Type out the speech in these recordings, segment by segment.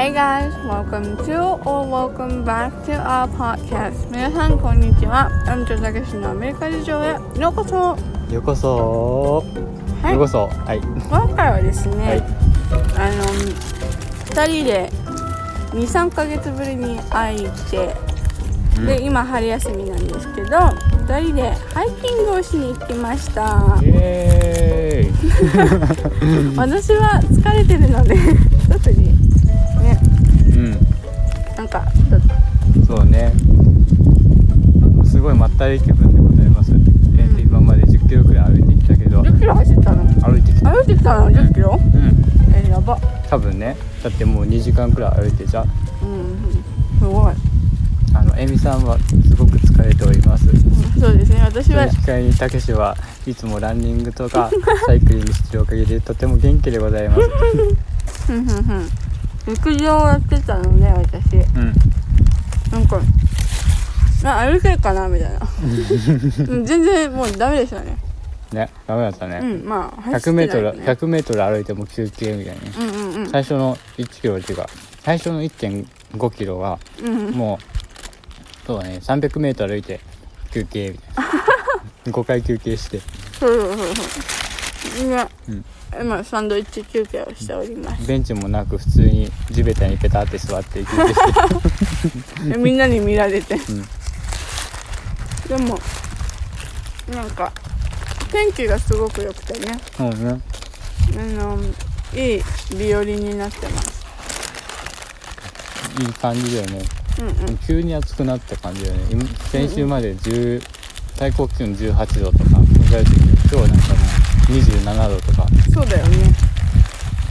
Hey guys, welcome to or welcome back to our podcast. 皆さんこんにちは。アンチョたけしのアメリカ事情へようこそ。ようこそ、はい。ようこそ。はい。今回はですね、はい。あの2人で23ヶ月ぶりに会いて、うん。で今春休みなんですけど2人でハイキングをしに行きました。イエーイ。私は疲れてるので 特にかそうね。すごいまったり気分でございます、えーと今まで1 0キロくらい歩いてきたけど。10キロ走ったの？歩いてきた。歩いてきたの？10キロ？うん。えやば。多分ね。だってもう2時間くらい歩いてじゃん。うんうんすごい。あのエミさんはすごく疲れております。そうですね。私はその機会にたけしはいつもランニングとかサイクリングしてるおかげでとても元気でございます。ふんふんふん陸上をやってたので私。うん。なんかあ歩けるかなみたいな。う ん全然もうダメでしたね。ねダメだったうね、んまあ100メートル走ってないね。100メートル歩いても休憩みたいな。ねうんうんうん。最初の1キロっていうか最初の1.5キロはうんうん。もうそうだね300メートル歩いて休憩みたいな。5回休憩して。そうそうそうそうね。うん。今サンドイッチ休憩をしております。ベンチもなく普通に地べたにペタって座って休憩してで みんなに見られて。うん。でもなんか天気がすごく良くてね。そうね。あのいい日和になってます。いい感じだよね。うんうん。急に暑くなった感じだよね。今先週まで10最高気温18度とか今日なんかもう27度とか。そうだよね。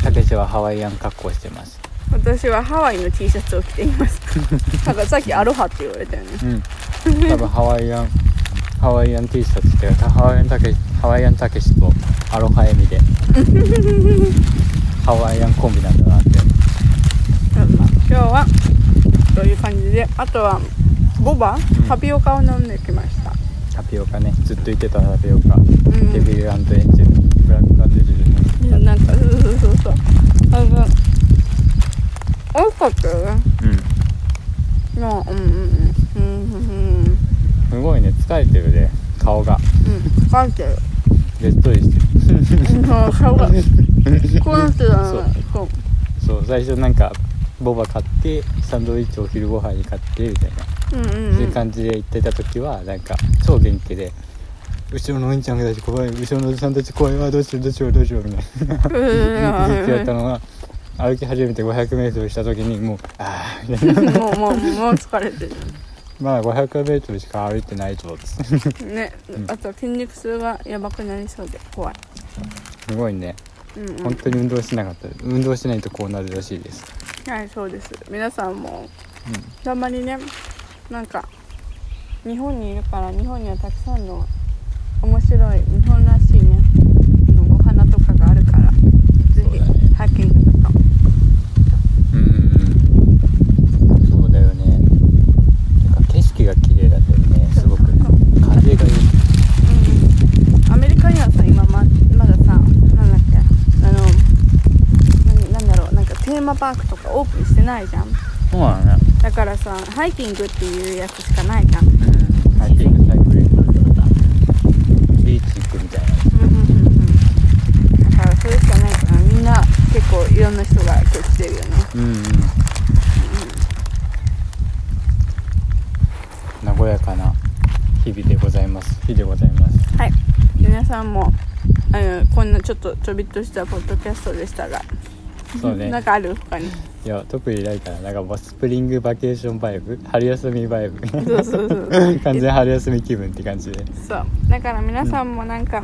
たけしはハワイアン格好してます。私はハワイの T シャツを着ています。なんかさっきアロハって言われたよね。うん。多分ハワイアンハワイアン T シャツってハワイアンたけしハワイアンたけしとアロハエミで。ハワイアンコンビなんだなって。今日はそういう感じであとはボバ、ん。タピオカを飲んできました。タピオカね。ずっと言ってたタピオカ、ん。デビルエンジェルブラックアンドエンジェルねなんかそうそうそうそう。あの美味しかったよね。うん。まあうんうんうん。うんうんすごいね。疲れてるね顔が。うん疲れてる。べっとりしてる。うん顔が。こうなってたのそう。そう。そう最初なんかボバ買ってサンドイッチをお昼ご飯に買ってみたいな、うんうんそううんいう感じで行ってた時はなんか超元気で後ろのお兄ちゃんがたち怖い後ろのおじさんたち怖いわどうしようどうしようどうしようみたいな。言ってやったのが歩き始めて 500m した時にもうああみたいなもうもうもう疲れてるまだ 500m しか歩いてないぞつってね、あと筋肉痛がやばくなりそうで怖いすごいねうん。うん。本当に運動しなかった運動しないとこうなるらしいですはいそうです皆さん。もうたまにねなん。か日本にいるから日本にはたくさん。の面白い日本らしいね。あのお花とかがあるからぜひ、ね。ハイキングとかんうんそうだよね。なんか景色が綺麗だったよね。すごく。風がいいうんアメリカにはさ今ままださなんだっけあのななんだろうなんかテーマパークとかオープンしてないじゃん。そうなのね。だからさハイキングっていうやつしかないじゃん。ハイキングサイクリングビーチ行くみたいなうんうんうんうんだからそれしかないからみんな結構いろんな人が今日来てるよね。うんうん。和やかな日々でございます。日でございます。はい。皆さんもあのこんなちょっとちょびっとしたポッドキャストでしたがそうね。なんかある他に？いや特にないからなんかもうスプリングバケーションバイブ？春休みバイブ？そうそうそう。完全春休み気分って感じで。そう。だから皆さんもなんか、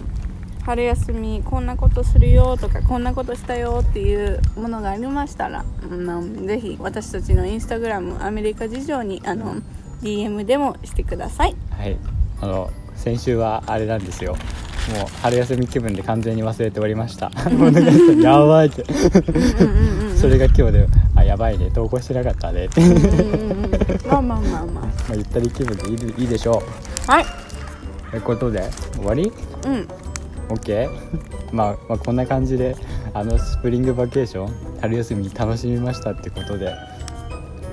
春休みこんなことするよとかこんなことしたよっていうものがありましたら、うん、ぜひ私たちのインスタグラムアメリカ事情にあの DM でもしてください。はい。あの先週はあれなんですよ。もう春休み気分で完全に忘れておりました。やばいって。うんうんうんそれが今日であやばいね。投稿してなかったね。ってうんうんうん。まあまあまあま まあゆったり気分でいいいいでしょあはい。うということで終わり？うん OK? まあ、まあこんな感じであのスプリングバケーション春休み楽しみましたってことで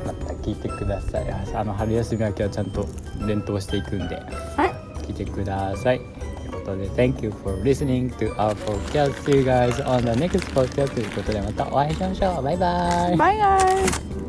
また聞いてください。あの春休み明けはちゃんと連投していくんではい。聞いてください。ということで Thank you for listening to our podcast. See you guys on the next podcast. ということでまたお会いしましょう。バイバイ。バイバイ